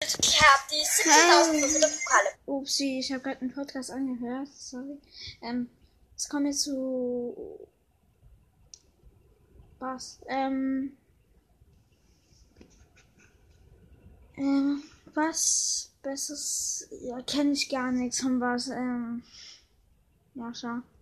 Ich habe die 70.000 Pokale. Upsi, ich habe gerade einen Podcast angehört. Sorry. Ähm, jetzt kommen wir zu. Was? Ähm. Ähm, was Besseres. Ja, kenne ich gar nichts von was. Ähm. Ja, schau.